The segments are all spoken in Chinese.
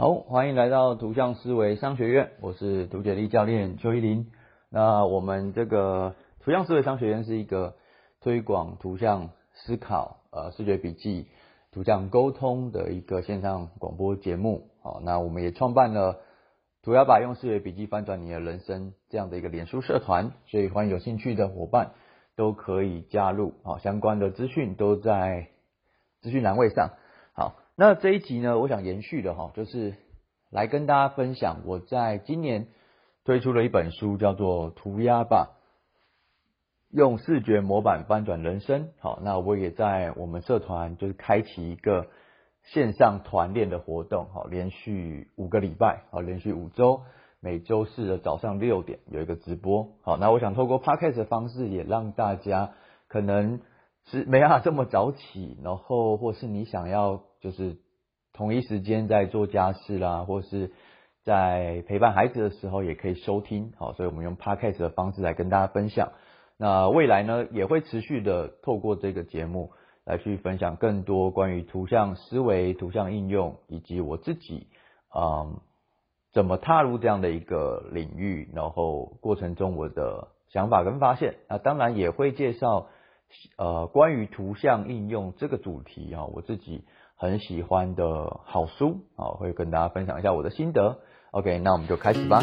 好，欢迎来到图像思维商学院，我是图解力教练邱依林。那我们这个图像思维商学院是一个推广图像思考、呃视觉笔记、图像沟通的一个线上广播节目。好，那我们也创办了涂鸦吧用视觉笔记翻转你的人生这样的一个脸书社团，所以欢迎有兴趣的伙伴都可以加入。好，相关的资讯都在资讯栏位上。那这一集呢，我想延续的哈，就是来跟大家分享我在今年推出了一本书，叫做《涂鸦吧》，用视觉模板翻转人生。好，那我也在我们社团就是开启一个线上团练的活动，好，连续五个礼拜，好，连续五周，每周四的早上六点有一个直播。好，那我想透过 podcast 的方式，也让大家可能。是 没办法这么早起，然后或是你想要就是同一时间在做家事啦，或是在陪伴孩子的时候也可以收听，好，所以我们用 podcast 的方式来跟大家分享。那未来呢也会持续的透过这个节目来去分享更多关于图像思维、图像应用以及我自己嗯怎么踏入这样的一个领域，然后过程中我的想法跟发现，那当然也会介绍。呃，关于图像应用这个主题啊，我自己很喜欢的好书啊，会跟大家分享一下我的心得。OK，那我们就开始吧。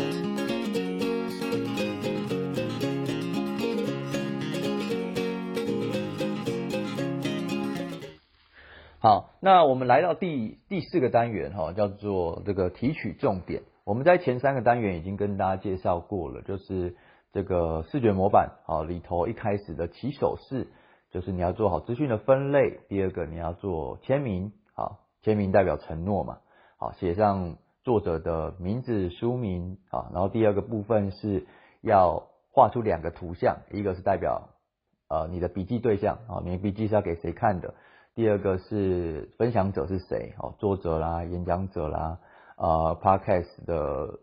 好，那我们来到第第四个单元哈，叫做这个提取重点。我们在前三个单元已经跟大家介绍过了，就是。这个视觉模板啊，里头一开始的起手式就是你要做好资讯的分类。第二个你要做签名，啊，签名代表承诺嘛，好，写上作者的名字、书名，啊，然后第二个部分是要画出两个图像，一个是代表呃你的笔记对象，啊，你的笔记是要给谁看的？第二个是分享者是谁？哦，作者啦、演讲者啦、呃，podcast 的。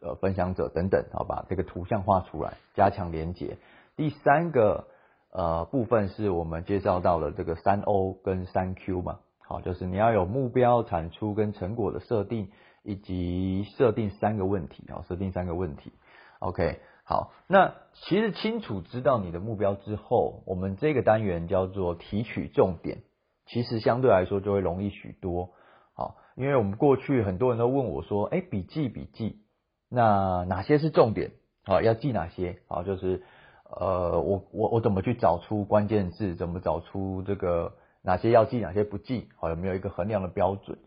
呃，分享者等等，好把这个图像画出来，加强连接。第三个呃部分是我们介绍到了这个三 O 跟三 Q 嘛，好，就是你要有目标、产出跟成果的设定，以及设定三个问题好，设定三个问题。OK，好，那其实清楚知道你的目标之后，我们这个单元叫做提取重点，其实相对来说就会容易许多。好，因为我们过去很多人都问我说，哎，笔记笔记。那哪些是重点啊？要记哪些啊？就是呃，我我我怎么去找出关键字？怎么找出这个哪些要记，哪些不记？好，有没有一个衡量的标准？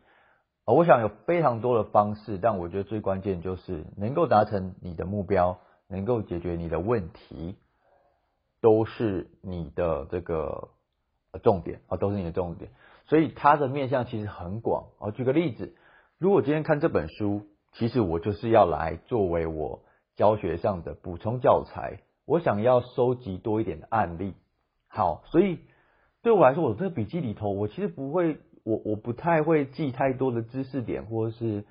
啊，我想有非常多的方式，但我觉得最关键就是能够达成你的目标，能够解决你的问题，都是你的这个重点啊，都是你的重点。所以它的面向其实很广啊。举个例子，如果今天看这本书。其实我就是要来作为我教学上的补充教材，我想要收集多一点的案例。好，所以对我来说，我这个笔记里头，我其实不会，我我不太会记太多的知识点或者是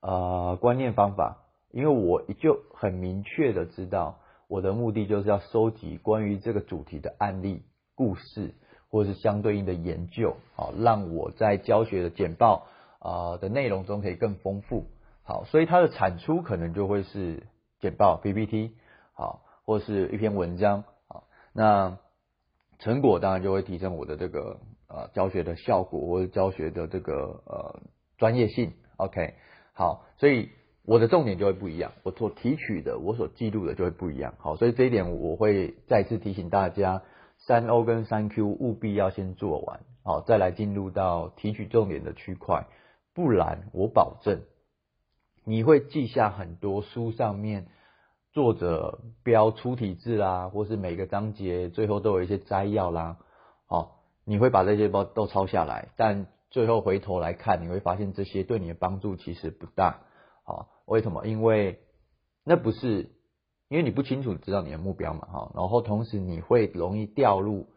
呃观念方法，因为我就很明确的知道，我的目的就是要收集关于这个主题的案例、故事或者是相对应的研究，好，让我在教学的简报啊的内容中可以更丰富。好，所以它的产出可能就会是简报 PPT，好，或是一篇文章，好，那成果当然就会提升我的这个呃教学的效果或者教学的这个呃专业性，OK，好，所以我的重点就会不一样，我所提取的，我所记录的就会不一样，好，所以这一点我会再次提醒大家，三 O 跟三 Q 务必要先做完，好，再来进入到提取重点的区块，不然我保证。你会记下很多书上面作者标出体字啦，或是每个章节最后都有一些摘要啦，好，你会把这些包都抄下来，但最后回头来看，你会发现这些对你的帮助其实不大，好，为什么？因为那不是因为你不清楚知道你的目标嘛，哈，然后同时你会容易掉入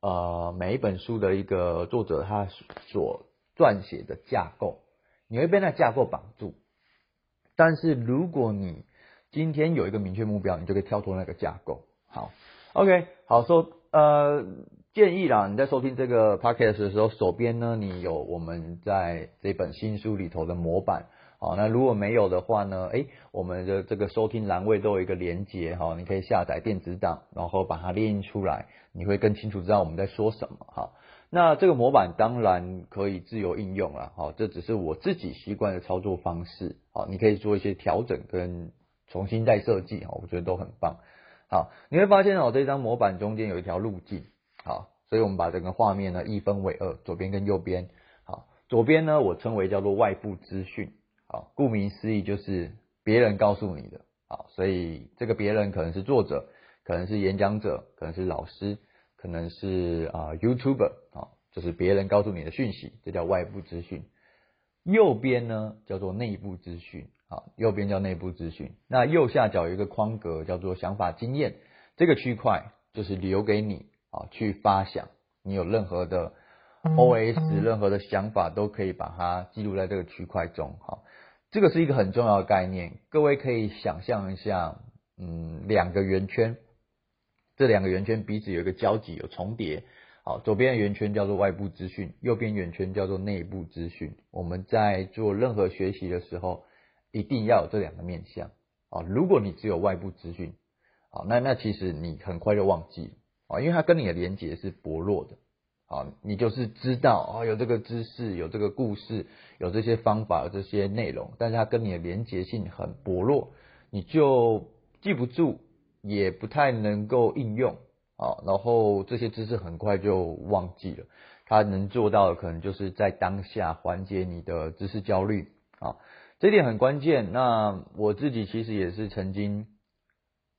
呃每一本书的一个作者他所撰写的架构，你会被那架构绑住。但是如果你今天有一个明确目标，你就可以跳脱那个架构。好，OK，好说，呃，建议啦，你在收听这个 podcast 的时候，手边呢你有我们在这本新书里头的模板。好，那如果没有的话呢？哎，我们的这个收听栏位都有一个连接哈，你可以下载电子档，然后把它列印出来，你会更清楚知道我们在说什么哈。那这个模板当然可以自由应用了，好，这只是我自己习惯的操作方式，好，你可以做一些调整跟重新再设计哈，我觉得都很棒。好，你会发现哦，这张模板中间有一条路径，好，所以我们把整个画面呢一分为二，左边跟右边，好，左边呢我称为叫做外部资讯。好，顾名思义就是别人告诉你的，好，所以这个别人可能是作者，可能是演讲者，可能是老师，可能是啊 YouTuber，啊，就是别人告诉你的讯息，这叫外部资讯。右边呢叫做内部资讯，啊，右边叫内部资讯。那右下角有一个框格叫做想法经验，这个区块就是留给你啊去发想，你有任何的 OS，任何的想法都可以把它记录在这个区块中，好。这个是一个很重要的概念，各位可以想象一下，嗯，两个圆圈，这两个圆圈彼此有一个交集，有重叠。好，左边的圆圈叫做外部资讯，右边圆圈叫做内部资讯。我们在做任何学习的时候，一定要有这两个面向。啊，如果你只有外部资讯，啊，那那其实你很快就忘记了，啊，因为它跟你的连接是薄弱的。啊，你就是知道啊，有这个知识，有这个故事，有这些方法，有这些内容，但是它跟你的连接性很薄弱，你就记不住，也不太能够应用啊，然后这些知识很快就忘记了。他能做到的，可能就是在当下缓解你的知识焦虑啊，这点很关键。那我自己其实也是曾经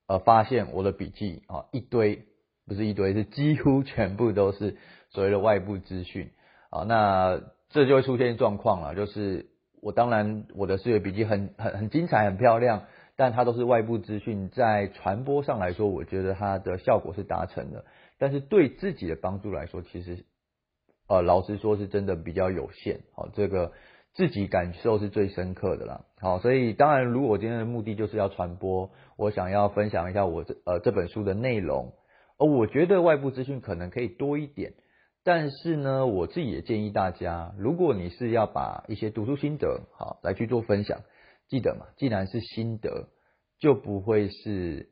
呃发现我的笔记啊一堆，不是一堆，是几乎全部都是。所谓的外部资讯啊，那这就会出现状况了，就是我当然我的思维笔记很很很精彩很漂亮，但它都是外部资讯，在传播上来说，我觉得它的效果是达成的，但是对自己的帮助来说，其实呃老实说是真的比较有限，好，这个自己感受是最深刻的啦，好，所以当然如果我今天的目的就是要传播，我想要分享一下我这呃这本书的内容，而我觉得外部资讯可能可以多一点。但是呢，我自己也建议大家，如果你是要把一些读书心得好来去做分享，记得嘛，既然是心得，就不会是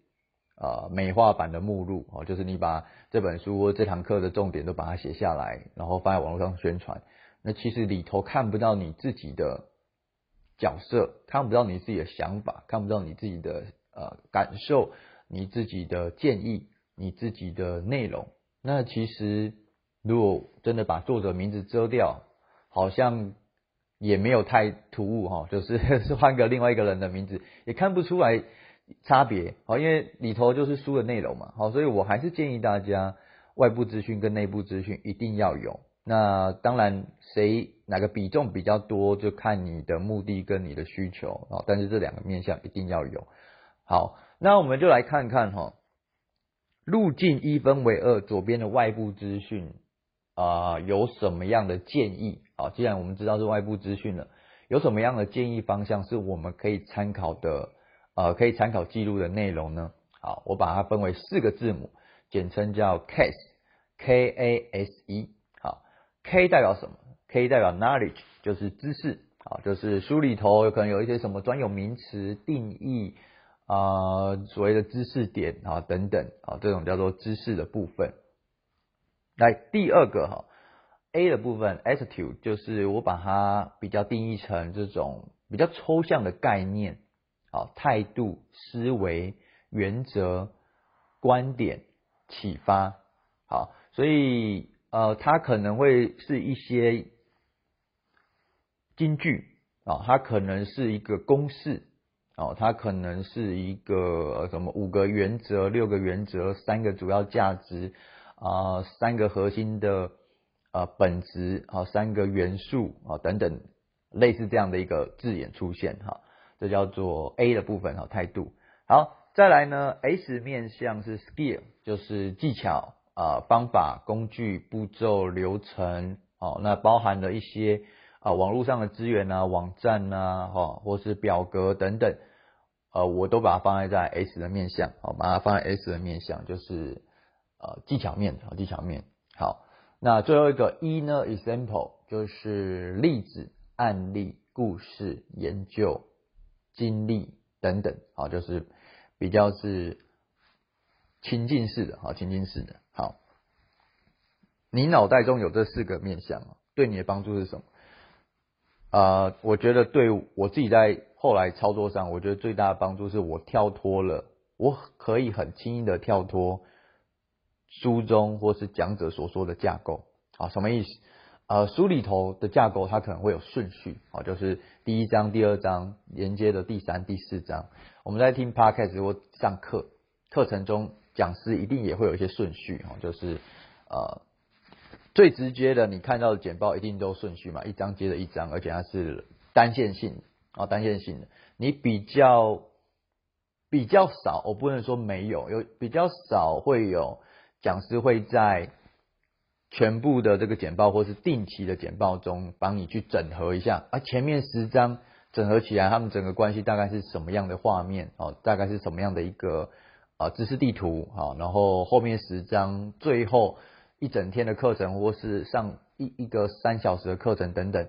呃美化版的目录哦，就是你把这本书或这堂课的重点都把它写下来，然后放在网络上宣传，那其实里头看不到你自己的角色，看不到你自己的想法，看不到你自己的呃感受，你自己的建议，你自己的内容，那其实。如果真的把作者名字遮掉，好像也没有太突兀哈，就是是 换个另外一个人的名字，也看不出来差别。好，因为里头就是书的内容嘛。好，所以我还是建议大家外部资讯跟内部资讯一定要有。那当然，谁哪个比重比较多，就看你的目的跟你的需求啊。但是这两个面向一定要有。好，那我们就来看看哈，路径一分为二，左边的外部资讯。啊，有什么样的建议？啊，既然我们知道是外部资讯了，有什么样的建议方向是我们可以参考的？呃，可以参考记录的内容呢？好，我把它分为四个字母，简称叫 case，K A S E。好，K 代表什么？K 代表 knowledge，就是知识。啊，就是书里头有可能有一些什么专有名词定义啊，所谓的知识点啊等等啊，这种叫做知识的部分。来第二个哈，A 的部分，attitude 就是我把它比较定义成这种比较抽象的概念，好，态度、思维、原则、观点、启发，好，所以呃，它可能会是一些金句啊，它可能是一个公式哦，它可能是一个什么五个原则、六个原则、三个主要价值。啊，三个核心的呃本质啊，三个元素啊等等，类似这样的一个字眼出现哈，这叫做 A 的部分哈态度。好，再来呢，S 面向是 skill，就是技巧啊方法、工具、步骤、流程哦，那包含了一些啊网络上的资源啊、网站呐哈，或是表格等等，呃，我都把它放在在 S 的面向，好，把它放在 S 的面向就是。呃，技巧面啊，技巧面好那最后一个一呢，example 就是例子、案例、故事、研究、经历等等，好，就是比较是情境式的，好，情境式的，好。你脑袋中有这四个面向，对你的帮助是什么？啊，我觉得对我自己在后来操作上，我觉得最大的帮助是我跳脱了，我可以很轻易的跳脱书中或是讲者所说的架构。啊，什么意思？呃，书里头的架构它可能会有顺序，啊，就是第一章、第二章连接的第三、第四章。我们在听 podcast 或上课课程中，讲师一定也会有一些顺序，哈，就是呃。最直接的，你看到的简报一定都顺序嘛，一张接着一张，而且它是单线性啊，单线性的。你比较比较少，我不能说没有，有比较少会有讲师会在全部的这个简报或是定期的简报中帮你去整合一下，啊，前面十张整合起来，他们整个关系大概是什么样的画面哦，大概是什么样的一个啊知识地图好，然后后面十张最后。一整天的课程，或是上一一个三小时的课程等等，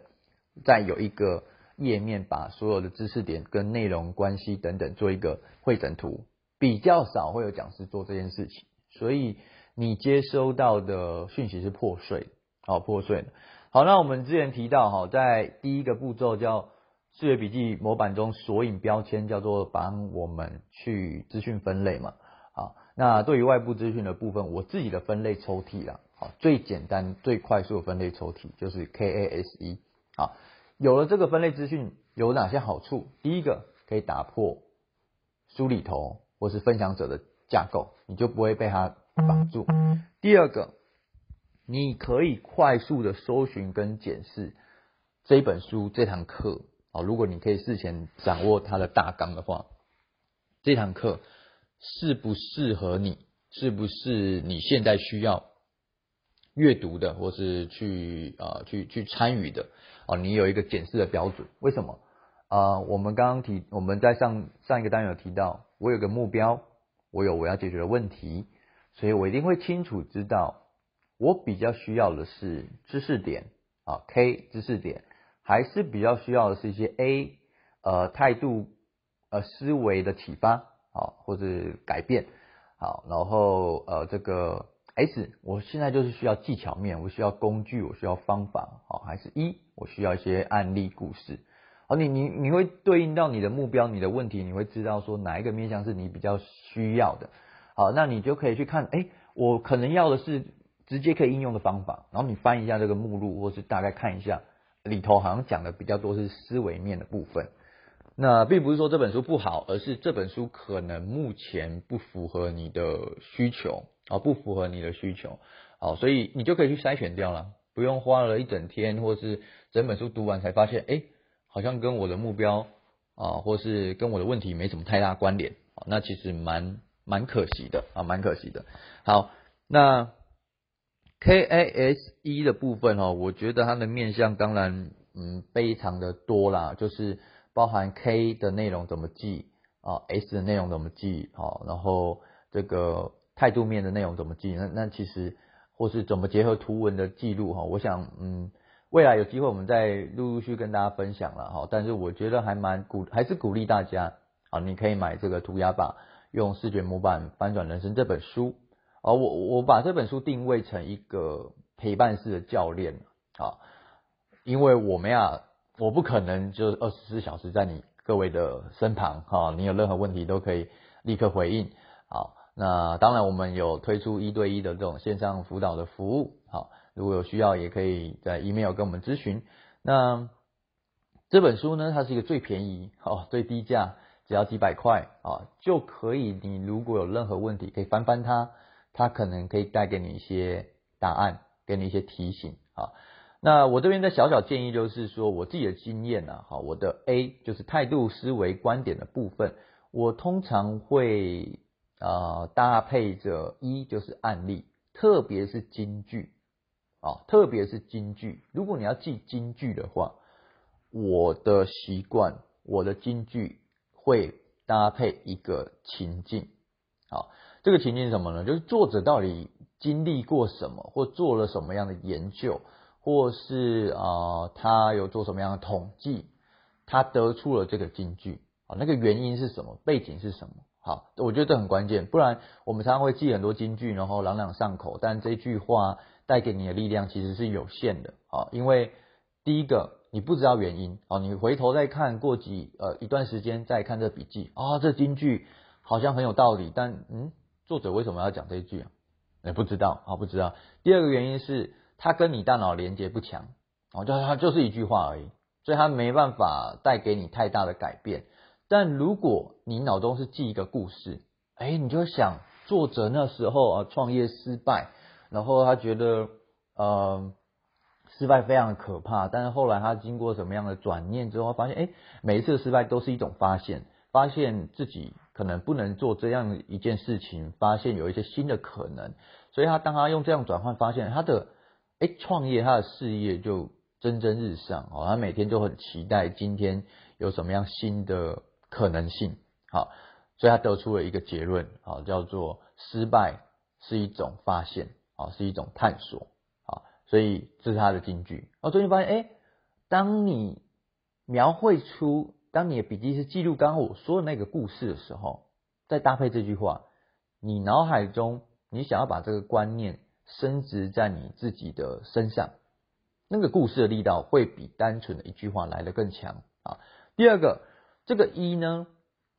再有一个页面把所有的知识点跟内容关系等等做一个会诊图，比较少会有讲师做这件事情，所以你接收到的讯息是破碎，好破碎的。好，那我们之前提到哈，在第一个步骤叫视觉笔记模板中索引标签，叫做帮我们去资讯分类嘛。好，那对于外部资讯的部分，我自己的分类抽屉啦，好，最简单、最快速的分类抽屉就是 KASE。好，有了这个分类资讯有哪些好处？第一个可以打破书里头或是分享者的架构，你就不会被它绑住。第二个，你可以快速的搜寻跟检视这本书这堂课。好，如果你可以事前掌握它的大纲的话，这堂课。适不适合你？是不是你现在需要阅读的，或是去啊去去参与的？哦，你有一个检视的标准。为什么？啊，我们刚刚提，我们在上上一个单元有提到，我有个目标，我有我要解决的问题，所以我一定会清楚知道，我比较需要的是知识点啊 K 知识点，还是比较需要的是一些 A 呃态度呃思维的启发。好，或者改变，好，然后呃，这个 S，我现在就是需要技巧面，我需要工具，我需要方法，好，还是一，我需要一些案例故事，好，你你你会对应到你的目标，你的问题，你会知道说哪一个面向是你比较需要的，好，那你就可以去看，哎，我可能要的是直接可以应用的方法，然后你翻一下这个目录，或是大概看一下里头好像讲的比较多是思维面的部分。那并不是说这本书不好，而是这本书可能目前不符合你的需求啊，不符合你的需求，好，所以你就可以去筛选掉了，不用花了一整天，或是整本书读完才发现，哎，好像跟我的目标啊，或是跟我的问题没什么太大关联，那其实蛮蛮可惜的啊，蛮可惜的。好，那 K A S E 的部分哦，我觉得它的面向当然嗯非常的多啦，就是。包含 K 的内容怎么记啊，S 的内容怎么记好，然后这个态度面的内容怎么记？那那其实或是怎么结合图文的记录哈，我想嗯，未来有机会我们再陆陆续跟大家分享了哈。但是我觉得还蛮鼓，还是鼓励大家啊，你可以买这个涂鸦吧，用视觉模板翻转人生这本书啊。我我把这本书定位成一个陪伴式的教练啊，因为我们呀。我不可能就二十四小时在你各位的身旁哈，你有任何问题都可以立刻回应。好，那当然我们有推出一对一的这种线上辅导的服务。好，如果有需要也可以在 email 跟我们咨询。那这本书呢，它是一个最便宜哦，最低价，只要几百块啊就可以。你如果有任何问题，可以翻翻它，它可能可以带给你一些答案，给你一些提醒啊。那我这边的小小建议就是说，我自己的经验呢，哈，我的 A 就是态度、思维、观点的部分，我通常会啊搭配着一就是案例，特别是金句啊，特别是金句。如果你要记金句的话，我的习惯，我的金句会搭配一个情境，好，这个情境是什么呢？就是作者到底。经历过什么，或做了什么样的研究，或是啊他有做什么样的统计，他得出了这个金句啊，那个原因是什么？背景是什么？好，我觉得这很关键，不然我们常常会记很多金句，然后朗朗上口，但这句话带给你的力量其实是有限的啊，因为第一个你不知道原因啊，你回头再看过几呃一段时间再看这笔记啊，这金句好像很有道理，但嗯，作者为什么要讲这一句啊？也不知道啊，不知道。第二个原因是它跟你大脑连接不强，哦，就它就是一句话而已，所以它没办法带给你太大的改变。但如果你脑中是记一个故事，哎，你就想作者那时候啊创业失败，然后他觉得呃失败非常的可怕，但是后来他经过什么样的转念之后，发现哎每一次失败都是一种发现，发现自己。可能不能做这样一件事情，发现有一些新的可能，所以他当他用这样转换，发现他的哎创业，他的事业就蒸蒸日上哦，他每天就很期待今天有什么样新的可能性，好，所以他得出了一个结论，好，叫做失败是一种发现，啊，是一种探索，所以这是他的金句。我最近发现，哎，当你描绘出。当你的笔记是记录刚刚我说的那个故事的时候，再搭配这句话，你脑海中你想要把这个观念升值在你自己的身上，那个故事的力道会比单纯的一句话来的更强啊。第二个，这个一呢，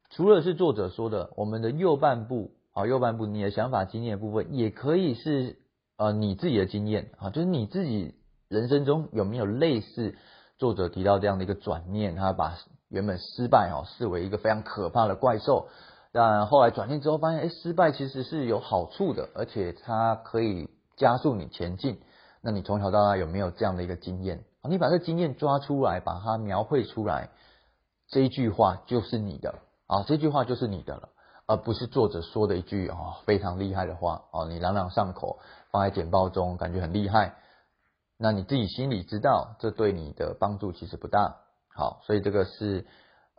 除了是作者说的，我们的右半部啊，右半部你的想法经验部分，也可以是呃你自己的经验啊，就是你自己人生中有没有类似作者提到这样的一个转念，他把。原本失败哦视为一个非常可怕的怪兽，但后来转念之后发现，哎，失败其实是有好处的，而且它可以加速你前进。那你从小到大有没有这样的一个经验？你把这经验抓出来，把它描绘出来，这一句话就是你的啊，这句话就是你的了，而不是作者说的一句哦非常厉害的话哦，你朗朗上口，放在简报中感觉很厉害，那你自己心里知道，这对你的帮助其实不大。好，所以这个是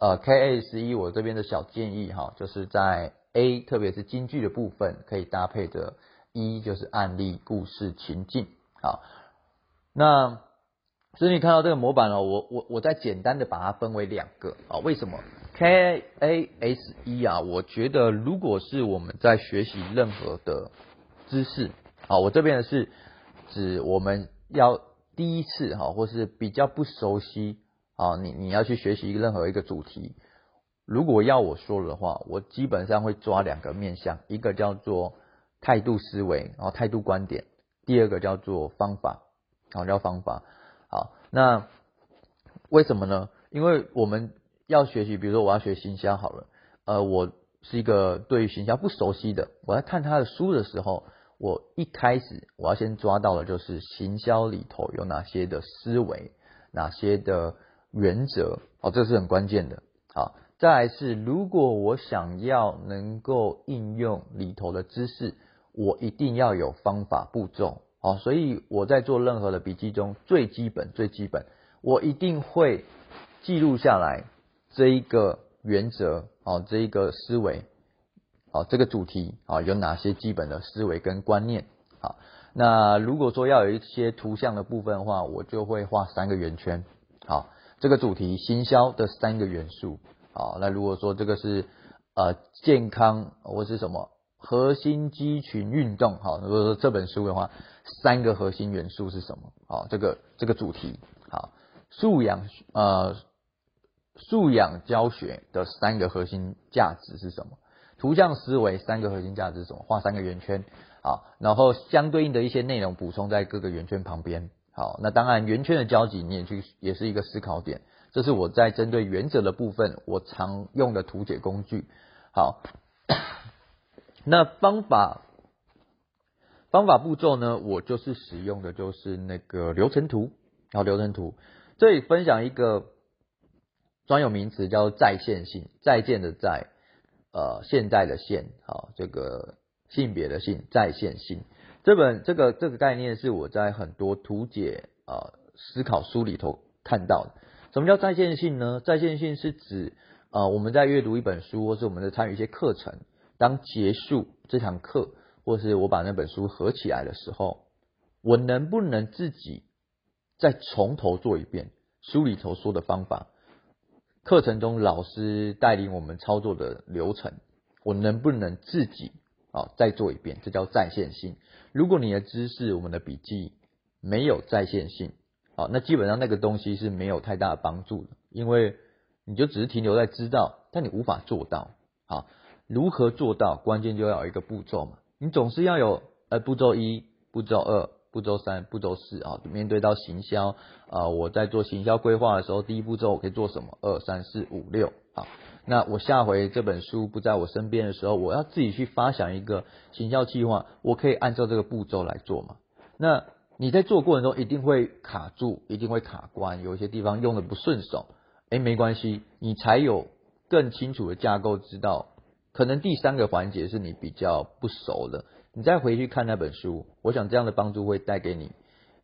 呃 K A 十一我这边的小建议哈，就是在 A 特别是京剧的部分可以搭配着一就是案例故事情境。好，那所以你看到这个模板哦，我我我再简单的把它分为两个。啊，为什么？K A S E 啊？我觉得如果是我们在学习任何的知识啊，我这边的是指我们要第一次哈，或是比较不熟悉。啊，你你要去学习任何一个主题，如果要我说的话，我基本上会抓两个面向，一个叫做态度思维，然后态度观点，第二个叫做方法，好叫方法。好，那为什么呢？因为我们要学习，比如说我要学行销好了，呃，我是一个对于行销不熟悉的，我在看他的书的时候，我一开始我要先抓到的就是行销里头有哪些的思维，哪些的。原则哦，这是很关键的。好，再来是，如果我想要能够应用里头的知识，我一定要有方法步骤。好，所以我在做任何的笔记中，最基本最基本，我一定会记录下来这一个原则，好，这一个思维，好，这个主题，好，有哪些基本的思维跟观念。好，那如果说要有一些图像的部分的话，我就会画三个圆圈。好。这个主题行销的三个元素，好，那如果说这个是呃健康或是什么核心肌群运动，好，如果说这本书的话，三个核心元素是什么？好，这个这个主题，好，素养呃素养教学的三个核心价值是什么？图像思维三个核心价值是什么？画三个圆圈，好，然后相对应的一些内容补充在各个圆圈旁边。好，那当然圆圈的交集你也去也是一个思考点，这是我在针对原则的部分我常用的图解工具。好，那方法方法步骤呢，我就是使用的就是那个流程图。好，流程图这里分享一个专有名词叫在线性，在线的在，呃，现在的现，好，这个性别的性，在线性。这本这个这个概念是我在很多图解啊思考书里头看到的。什么叫在线性呢？在线性是指呃我们在阅读一本书或是我们在参与一些课程，当结束这堂课，或是我把那本书合起来的时候，我能不能自己再从头做一遍书里头说的方法，课程中老师带领我们操作的流程，我能不能自己啊再做一遍？这叫在线性。如果你的知识、我们的笔记没有在线性，好，那基本上那个东西是没有太大的帮助的，因为你就只是停留在知道，但你无法做到。好，如何做到？关键就要有一个步骤嘛。你总是要有呃步骤一、步骤二、步骤三、步骤四啊。面对到行销啊，我在做行销规划的时候，第一步骤我可以做什么？二三四五六好。那我下回这本书不在我身边的时候，我要自己去发想一个行销计划，我可以按照这个步骤来做嘛？那你在做过程中一定会卡住，一定会卡关，有一些地方用的不顺手，哎，没关系，你才有更清楚的架构，知道可能第三个环节是你比较不熟的，你再回去看那本书，我想这样的帮助会带给你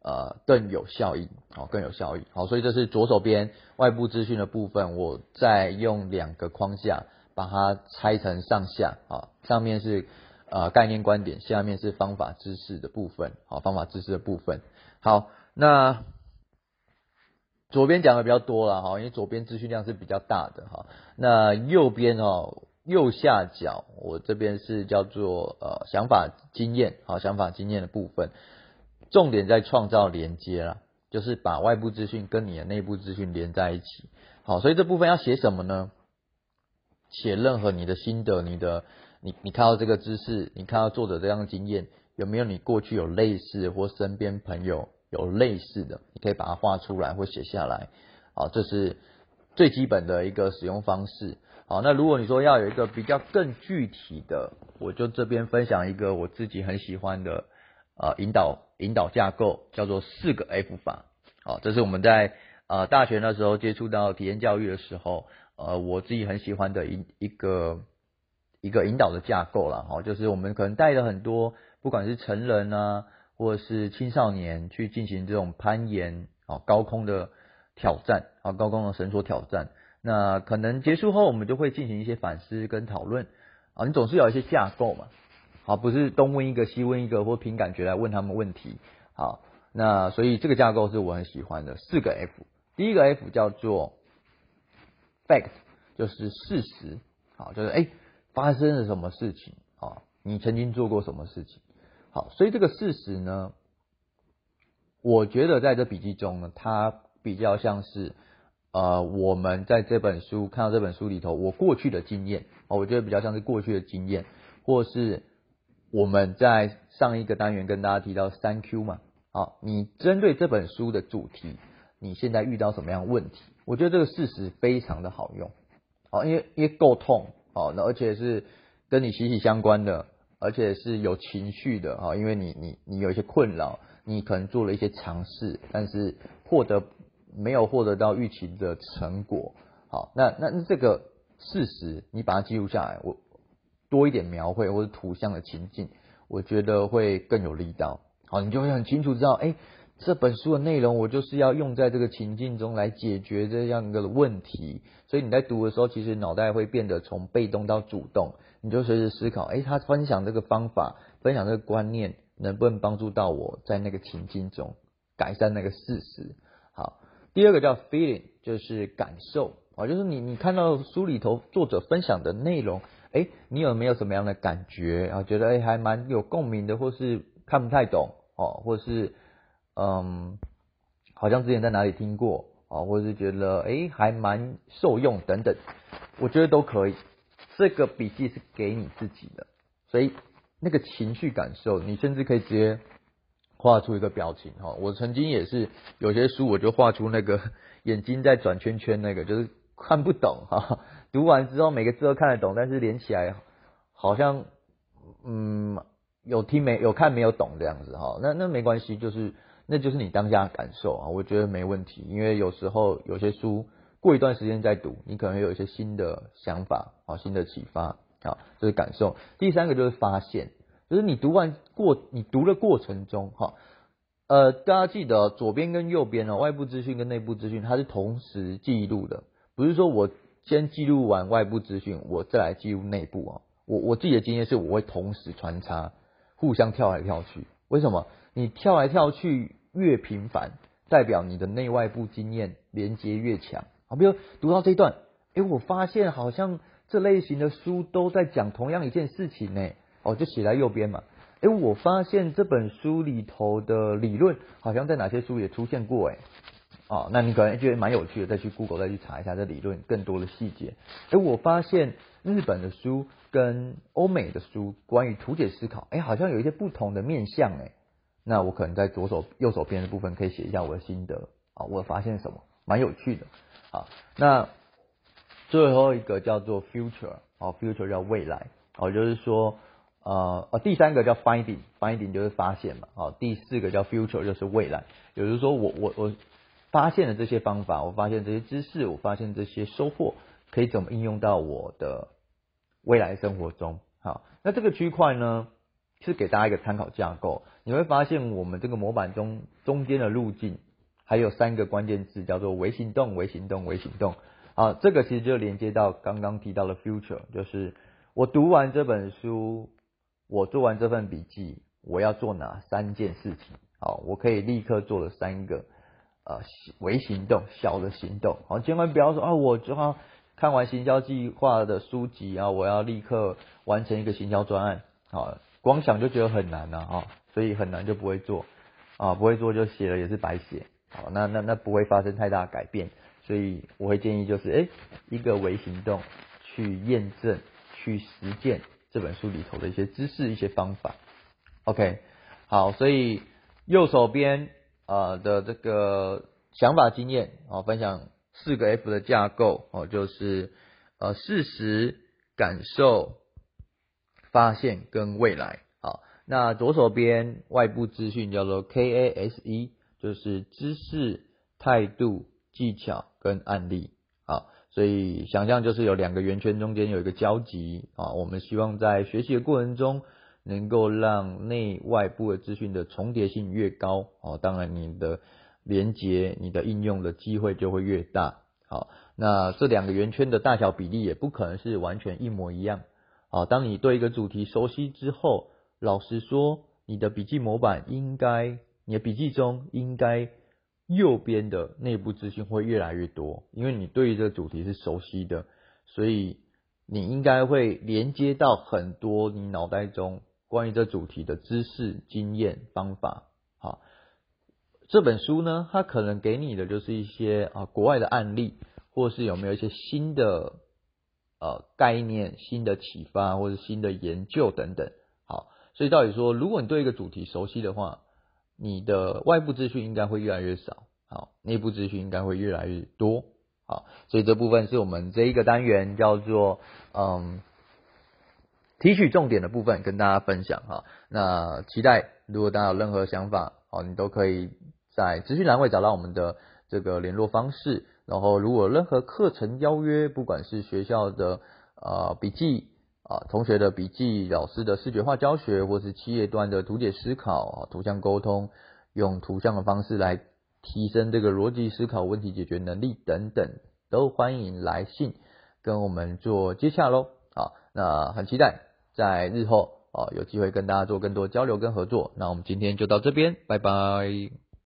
呃更有效益，好，更有效益，好，所以这是左手边外部资讯的部分，我再用两个框架把它拆成上下，啊，上面是。呃，概念观点下面是方法知识的部分，好，方法知识的部分。好，那左边讲的比较多了哈，因为左边资讯量是比较大的哈。那右边哦，右下角我这边是叫做呃想法经验，好，想法经验的部分，重点在创造连接啦，就是把外部资讯跟你的内部资讯连在一起。好，所以这部分要写什么呢？写任何你的心得，你的。你你看到这个知识，你看到作者这样的经验，有没有你过去有类似或身边朋友有类似的？你可以把它画出来或写下来。好，这是最基本的一个使用方式。好，那如果你说要有一个比较更具体的，我就这边分享一个我自己很喜欢的呃引导引导架构，叫做四个 F 法。好，这是我们在呃大学那时候接触到体验教育的时候，呃我自己很喜欢的一一个。一个引导的架构了哈，就是我们可能带了很多，不管是成人啊，或者是青少年去进行这种攀岩啊、高空的挑战啊、高空的绳索挑战。那可能结束后，我们就会进行一些反思跟讨论啊。你总是有一些架构嘛，好，不是东问一个西问一个，或凭感觉来问他们问题。好，那所以这个架构是我很喜欢的，四个 F。第一个 F 叫做 fact，就是事实，好，就是哎。发生了什么事情啊？你曾经做过什么事情？好，所以这个事实呢，我觉得在这笔记中呢，它比较像是呃，我们在这本书看到这本书里头，我过去的经验哦，我觉得比较像是过去的经验，或是我们在上一个单元跟大家提到三 Q 嘛，好，你针对这本书的主题，你现在遇到什么样问题？我觉得这个事实非常的好用，好，因为因为够痛。哦，那而且是跟你息息相关的，而且是有情绪的哈，因为你你你有一些困扰，你可能做了一些尝试，但是获得没有获得到预期的成果，好，那那那这个事实你把它记录下来，我多一点描绘或者图像的情境，我觉得会更有力道，好，你就会很清楚知道，哎。这本书的内容，我就是要用在这个情境中来解决这样一个问题。所以你在读的时候，其实脑袋会变得从被动到主动，你就随时思考：哎，他分享这个方法，分享这个观念，能不能帮助到我在那个情境中改善那个事实？第二个叫 feeling，就是感受啊，就是你你看到书里头作者分享的内容，哎，你有没有什么样的感觉啊？觉得哎还蛮有共鸣的，或是看不太懂哦，或是。嗯，好像之前在哪里听过啊，或者是觉得哎还蛮受用等等，我觉得都可以。这个笔记是给你自己的，所以那个情绪感受，你甚至可以直接画出一个表情哈。我曾经也是有些书，我就画出那个 眼睛在转圈圈，那个就是看不懂哈。读完之后每个字都看得懂，但是连起来好像嗯有听没有看没有懂这样子哈。那那没关系，就是。那就是你当下的感受啊，我觉得没问题，因为有时候有些书过一段时间再读，你可能有一些新的想法啊，新的启发啊，这是感受。第三个就是发现，就是你读完过，你读的过程中哈，呃，大家记得左边跟右边哦，外部资讯跟内部资讯它是同时记录的，不是说我先记录完外部资讯，我再来记录内部啊。我我自己的经验是，我会同时穿插。互相跳来跳去。为什么？你跳来跳去越频繁，代表你的内外部经验连接越强。好，比如读到这一段，哎，我发现好像这类型的书都在讲同样一件事情呢。哦，就写在右边嘛。哎，我发现这本书里头的理论好像在哪些书也出现过，哎，哦，那你可能觉得蛮有趣的，再去 Google 再去查一下这理论更多的细节。哎，我发现日本的书跟欧美的书关于图解思考，哎，好像有一些不同的面向，哎，那我可能在左手右手边的部分可以写一下我的心得啊，我发现什么，蛮有趣的。好，那最后一个叫做 future，哦，future 叫未来，哦，就是说。呃呃，第三个叫 finding，finding 就是发现嘛，好，第四个叫 future 就是未来，也就是说我我我发现了这些方法，我发现这些知识，我发现这些收获可以怎么应用到我的未来生活中，好，那这个区块呢是给大家一个参考架构，你会发现我们这个模板中中间的路径还有三个关键字叫做微行动、微行动、微行动，啊，这个其实就连接到刚刚提到的 future，就是我读完这本书。我做完这份笔记，我要做哪三件事情？好，我可以立刻做了三个呃微行动，小的行动。好，千万不要说啊，我就要看完行销计划的书籍啊，我要立刻完成一个行销专案。好，光想就觉得很难呐，啊，所以很难就不会做啊，不会做就写了也是白写。好，那那那不会发生太大改变，所以我会建议就是，哎，一个微行动去验证，去实践。这本书里头的一些知识、一些方法，OK，好，所以右手边呃的这个想法经验哦，分享四个 F 的架构哦，就是呃事实、感受、发现跟未来。好，那左手边外部资讯叫做 KASE，就是知识、态度、技巧跟案例。好。所以想象就是有两个圆圈中间有一个交集啊，我们希望在学习的过程中能够让内外部的资讯的重叠性越高哦，当然你的连接、你的应用的机会就会越大。好，那这两个圆圈的大小比例也不可能是完全一模一样。好，当你对一个主题熟悉之后，老实说，你的笔记模板应该，你的笔记中应该。右边的内部资讯会越来越多，因为你对于这个主题是熟悉的，所以你应该会连接到很多你脑袋中关于这主题的知识、经验、方法。好，这本书呢，它可能给你的就是一些啊国外的案例，或是有没有一些新的呃概念、新的启发或者新的研究等等。好，所以到底说，如果你对一个主题熟悉的话，你的外部资讯应该会越来越少，好，内部资讯应该会越来越多，好，所以这部分是我们这一个单元叫做嗯提取重点的部分，跟大家分享哈。那期待如果大家有任何想法，哦，你都可以在资讯栏位找到我们的这个联络方式。然后如果任何课程邀约，不管是学校的呃笔记。啊，同学的笔记、老师的视觉化教学，或是企业端的图解思考、啊，图像沟通，用图像的方式来提升这个逻辑思考、问题解决能力等等，都欢迎来信跟我们做接洽喽。啊，那很期待在日后啊有机会跟大家做更多交流跟合作。那我们今天就到这边，拜拜。